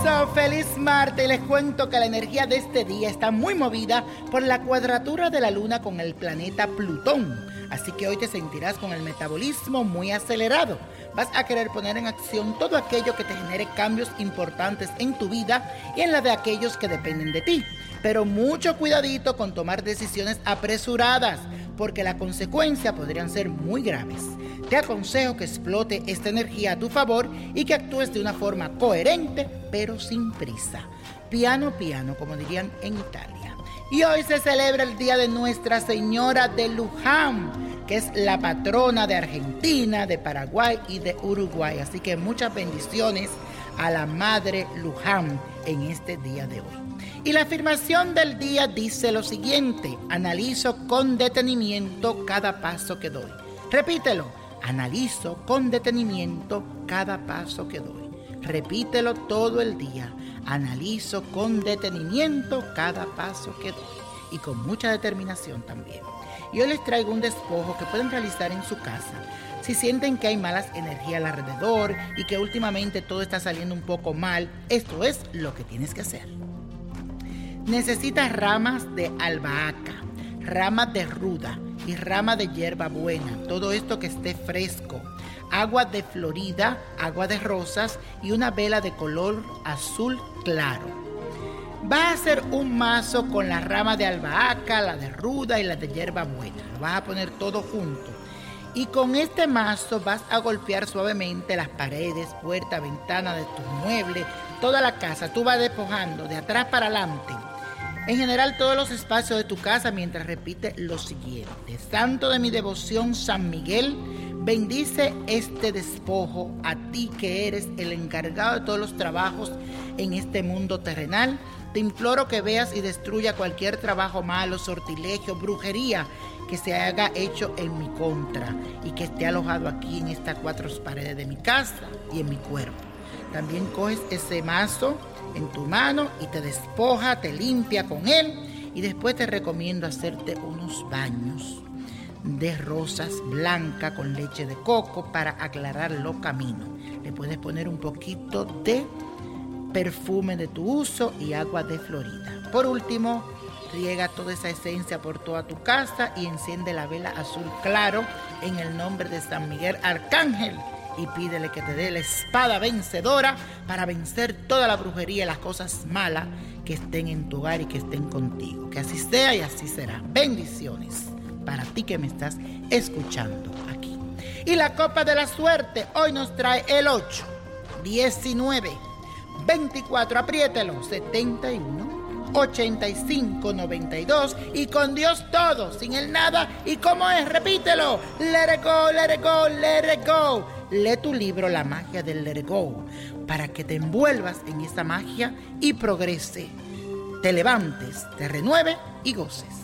Eso, feliz Marte. Les cuento que la energía de este día está muy movida por la cuadratura de la Luna con el planeta Plutón. Así que hoy te sentirás con el metabolismo muy acelerado. Vas a querer poner en acción todo aquello que te genere cambios importantes en tu vida y en la de aquellos que dependen de ti. Pero mucho cuidadito con tomar decisiones apresuradas, porque las consecuencias podrían ser muy graves. Te aconsejo que explote esta energía a tu favor y que actúes de una forma coherente, pero sin prisa. Piano, piano, como dirían en Italia. Y hoy se celebra el Día de Nuestra Señora de Luján, que es la patrona de Argentina, de Paraguay y de Uruguay. Así que muchas bendiciones a la Madre Luján en este día de hoy. Y la afirmación del día dice lo siguiente, analizo con detenimiento cada paso que doy. Repítelo, analizo con detenimiento cada paso que doy. Repítelo todo el día, analizo con detenimiento cada paso que doy y con mucha determinación también. Y hoy les traigo un despojo que pueden realizar en su casa. Si sienten que hay malas energías alrededor y que últimamente todo está saliendo un poco mal, esto es lo que tienes que hacer. Necesitas ramas de albahaca, ramas de ruda y ramas de hierba buena, todo esto que esté fresco, agua de florida, agua de rosas y una vela de color azul claro. Vas a hacer un mazo con la rama de albahaca, la de ruda y la de hierba buena. Lo vas a poner todo junto. Y con este mazo vas a golpear suavemente las paredes, puertas, ventanas de tus muebles, toda la casa. Tú vas despojando de atrás para adelante. En general todos los espacios de tu casa mientras repite lo siguiente. Santo de mi devoción San Miguel, bendice este despojo a ti que eres el encargado de todos los trabajos en este mundo terrenal. Te imploro que veas y destruya cualquier trabajo malo, sortilegio, brujería que se haga hecho en mi contra y que esté alojado aquí en estas cuatro paredes de mi casa y en mi cuerpo. También coges ese mazo en tu mano y te despoja, te limpia con él y después te recomiendo hacerte unos baños de rosas blancas con leche de coco para aclarar los caminos. Le puedes poner un poquito de perfume de tu uso y agua de Florida. Por último, riega toda esa esencia por toda tu casa y enciende la vela azul claro en el nombre de San Miguel Arcángel y pídele que te dé la espada vencedora para vencer toda la brujería y las cosas malas que estén en tu hogar y que estén contigo. Que así sea y así será. Bendiciones para ti que me estás escuchando aquí. Y la copa de la suerte hoy nos trae el 8, 19, 24, apriételo, 71. 85 92 y con Dios todo, sin el nada. ¿Y cómo es? Repítelo. Let it go, let it go, let it go. Lee tu libro La magia del let it go. para que te envuelvas en esta magia y progrese. Te levantes, te renueve y goces.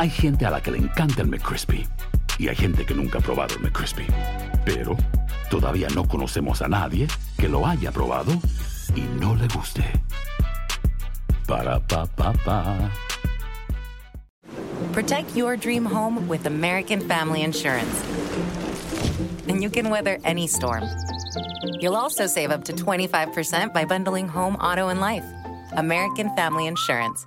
Hay gente a la que le encanta el McCrispy y hay gente que nunca ha probado el McCrispy. Pero todavía no conocemos a nadie que lo haya probado y no le guste. Para pa pa pa. Protect your dream home with American Family Insurance. And you can weather any storm. You'll also save up to 25% by bundling home, auto, and life. American Family Insurance.